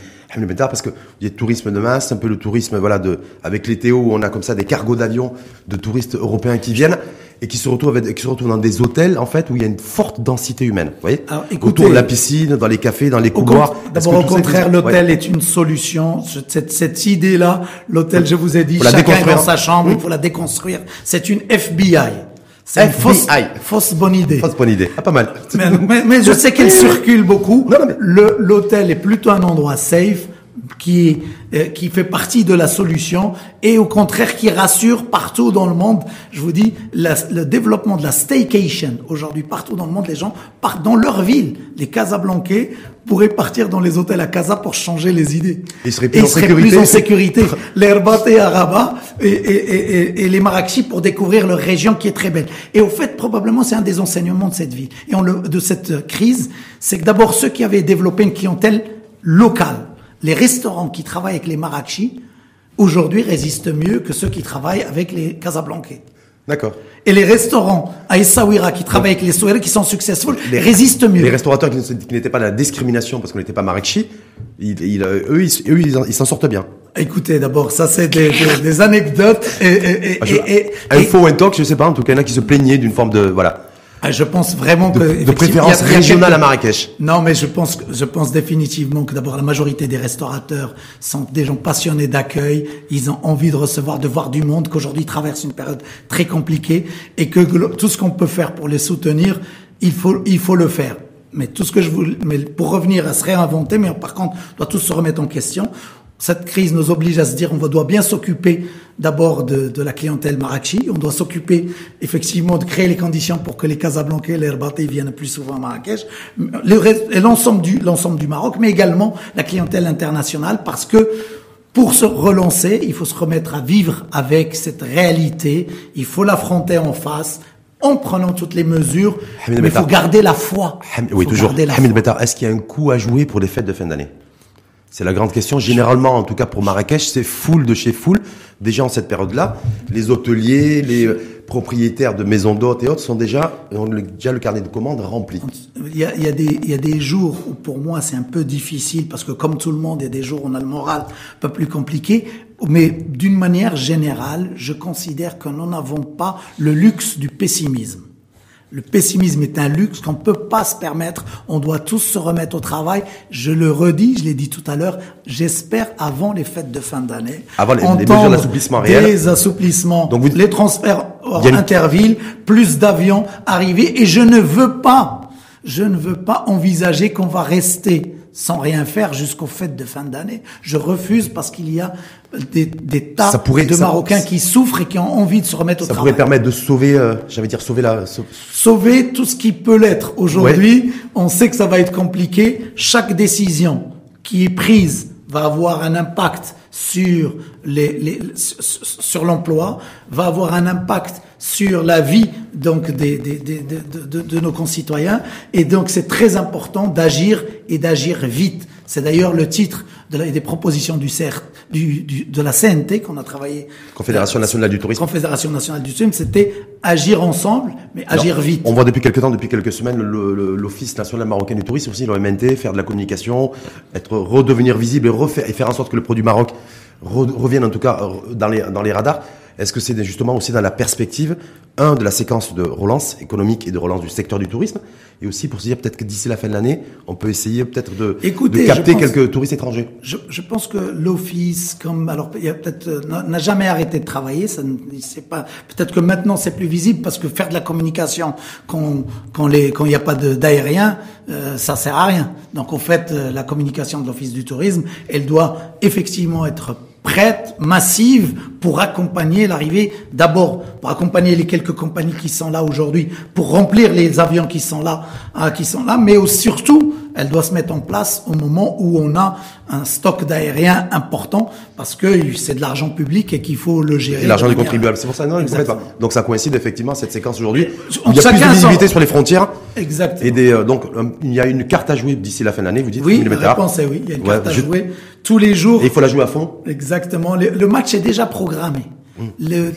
Parce qu'il y a le tourisme de masse, un peu le tourisme voilà, de, avec les Théo, où on a comme ça des cargos d'avions de touristes européens qui viennent et qui se, retrouvent avec- qui se retrouvent dans des hôtels en fait où il y a une forte densité humaine. Vous voyez Alors, écoutez- Autour de la piscine, dans les cafés, dans les couloirs. D'abord, au contraire, l'hôtel ouais. est une solution. Cette, cette idée-là, l'hôtel, je vous ai dit, chacun dans sa chambre, Mmh. il faut la déconstruire. C'est une FBI. C'est une fausse, fausse bonne idée. Fausse bonne idée. Ah, pas mal. Mais, mais- mais je sais qu'elle circule beaucoup. Non, non, mais- Le l'hôtel est plutôt un endroit safe qui euh, qui fait partie de la solution et au contraire qui rassure partout dans le monde. Je vous dis, la- le développement de la staycation aujourd'hui partout dans le monde, les gens partent dans leur ville. Les Casablancais pourraient partir dans les hôtels à Casa pour changer les idées. Ils seraient plus Et en seraient sécurité. plus en sécurité. Rabat et, et, et, et- et les Marrakchi pour découvrir leur région qui est très belle. Et au fait, probablement, c'est un des enseignements de cette ville et on le, de cette crise, c'est que d'abord ceux qui avaient développé une clientèle locale, les restaurants qui travaillent avec les Marrakchi, aujourd'hui résistent mieux que ceux qui travaillent avec les Casablancais. D'accord. Et les restaurants à Essaouira qui travaillent avec les Souhairi qui sont successful Les- résistent mieux. Les restaurateurs qui n'étaient pas dans la discrimination parce qu'on n'était pas Marrakchi, ils, ils, euh, eux, ils, eux, ils, s'en sortent bien. Écoutez, d'abord, ça c'est des, des- des anecdotes et, et, et, Ah, je- et- un talk, je sais pas, en tout cas, il y en a qui se plaignaient d'une forme de, voilà, Ah, Je pense vraiment que de préférence il y a- il y a régionale quelques- à Marrakech. Non, mais je pense, je pense définitivement que d'abord la majorité des restaurateurs sont des gens passionnés d'accueil. Ils ont envie de recevoir, de voir du monde, qu'aujourd'hui ils traversent une période très compliquée et que tout ce qu'on peut faire pour les soutenir, il faut, il faut le faire. Mais tout ce que je voulais, mais pour revenir à se réinventer, mais par contre, on doit tous se remettre en question. Cette crise nous oblige à se dire, on doit bien s'occuper d'abord de, de la clientèle Marrakchi. On doit s'occuper effectivement de créer les conditions pour que les Casablancais, les Herbatés viennent plus souvent à Marrakech. Le et l'ensemble du, l'ensemble du Maroc, mais également la clientèle internationale parce que pour se relancer, il faut se remettre à vivre avec cette réalité. Il faut l'affronter en face en prenant toutes les mesures. Hamid mais il faut garder la foi. Ham- oui, toujours. Hamid. Bettar, est-ce qu'il y a un coup à jouer pour les fêtes de fin d'année? C'est la grande question. Généralement, en tout cas pour Marrakech, c'est full de chez full. Déjà en cette période-là, les hôteliers, les euh, propriétaires de maisons d'hôtes et autres sont déjà, ont le- déjà le carnet de commandes rempli. Il y, a, il, y a des, il y a des jours où pour moi c'est un peu difficile parce que comme tout le monde, il y a des jours où on a le moral un peu plus compliqué. Mais d'une manière générale, je considère que nous n'avons pas le luxe du pessimisme. Le pessimisme est un luxe qu'on ne peut pas se permettre. On doit tous se remettre au travail. Je le redis, je l'ai dit tout à l'heure, j'espère avant les fêtes de fin d'année. Avant les- les mesures d'assouplissement réel. Des assouplissements, Donc vous- les transferts hors une- intervilles, plus d'avions arriver. Et je ne veux pas, je ne veux pas envisager qu'on va rester sans rien faire jusqu'aux fêtes de fin d'année. Je refuse parce qu'il y a des, des tas Ça pourrait- de ça- Marocains qui souffrent et qui ont envie de se remettre au Ça travail pourrait permettre de sauver, euh, j'allais dire sauver la. sau- sauver tout ce qui peut l'être. Aujourd'hui, on sait que ça va être compliqué. Chaque décision qui est prise va avoir un impact sur les, sur- l'emploi, va avoir un impact sur la vie donc des, des, des- de, de- de nos concitoyens et donc c'est très important d'agir et d'agir vite. C'est d'ailleurs le titre de la, des propositions du CER, du, du- de la CNT qu'on a travaillé. Confédération nationale du tourisme. Confédération nationale du tourisme, c'était agir ensemble, mais agir vite. On voit depuis quelques temps, depuis quelques semaines, l'Office national marocain du tourisme aussi, l'OMNT, faire de la communication, être redevenir visible et refaire et faire en sorte que le produit Maroc re- revienne en tout cas euh, dans les dans les radars. Est-ce que c'est justement aussi dans la perspective un de la séquence de relance économique et de relance du secteur du tourisme et aussi pour se dire peut-être que d'ici la fin de l'année, on peut essayer peut-être de, Écoutez, de capter pense- quelques touristes étrangers. Je, je pense que l'office, comme alors il y a peut-être euh, n'a- jamais arrêté de travailler. Ça, ne- c'est pas peut-être que maintenant c'est plus visible parce que faire de la communication quand quand les quand il n'y a pas d'aérien, euh, ça sert à rien. Donc en fait, euh, la communication de l'office du tourisme, elle doit effectivement être prête, massive, pour accompagner l'arrivée, d'abord pour accompagner les quelques compagnies qui sont là aujourd'hui, pour remplir les avions qui sont là, euh, qui sont là, mais surtout elle doit se mettre en place au moment où on a un stock d'aériens important parce que c'est de l'argent public et qu'il faut le gérer. l'argent des contribuables, c'est pour ça non, pas. Donc ça coïncide effectivement cette séquence aujourd'hui. Il y a plus de visibilité sur les frontières. Exactement. Et des, euh, donc euh, il y a une carte à jouer d'ici la fin de l'année, vous dites. Oui, la réponse est oui. Il y a une carte à jouer tous les jours. Et il faut la jouer à fond. Exactement. Le, match est déjà programmé. Mmh.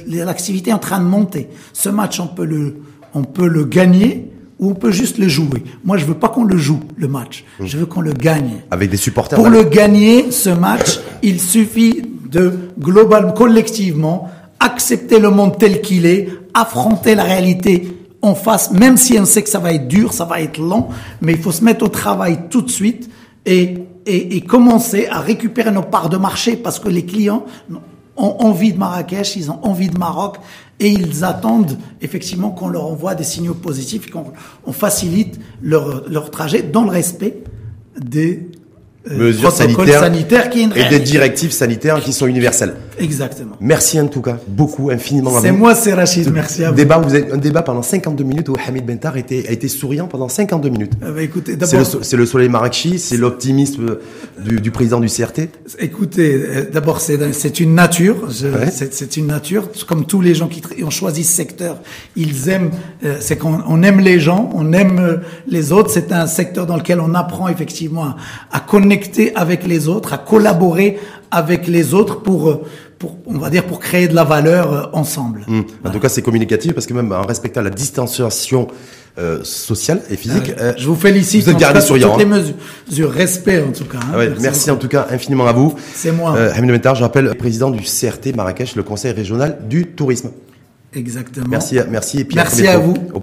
L'activité est en train de monter. Ce match, on peut le, on peut le gagner ou on peut juste le jouer. Moi, je veux pas qu'on le joue, le match. Mmh. Je veux qu'on le gagne. Avec des supporters. Pour le gagner, ce match, il suffit de, global, collectivement, accepter le monde tel qu'il est, affronter la réalité en face, même si on sait que ça va être dur, ça va être long, mais il faut se mettre au travail tout de suite et, et, et commencer à récupérer nos parts de marché parce que les clients ont envie de Marrakech, ils ont envie de Maroc et ils attendent effectivement qu'on leur envoie des signaux positifs, qu'on on facilite leur, leur trajet dans le respect des euh, mesures sanitaires, qui et des directives sanitaires qui sont universelles. Exactement. Merci en tout cas, beaucoup, infiniment. C'est moi, c'est Rachid, merci à vous. Débat, vous avez un débat pendant 52 minutes où Hamid Bentar était, a été souriant pendant 52 minutes. Euh, bah, écoutez, c'est le, soleil marakchi, c'est l'optimisme du, du, président du CRT. Écoutez, euh, d'abord c'est une nature, c'est une nature. Comme tous les gens qui ont choisi ce secteur, ils aiment, c'est qu'on on aime les gens, on aime les autres. C'est un secteur dans lequel on apprend effectivement à, à connecter avec les autres, à collaborer avec les autres pour, pour on va dire, pour créer de la valeur euh, ensemble. Mmh. En tout cas, c'est communicatif parce que même en respectant la distanciation euh, sociale et physique. Euh, je vous félicite. Vous êtes gardé souriant. Toutes les hein. mesures, respect en tout cas. Hein. merci, en tout cas infiniment à vous. C'est moi. Euh, Hamid Mentar, je rappelle, président du CRT Marrakech, le Conseil régional du tourisme. Exactement. Merci, merci et merci à vous.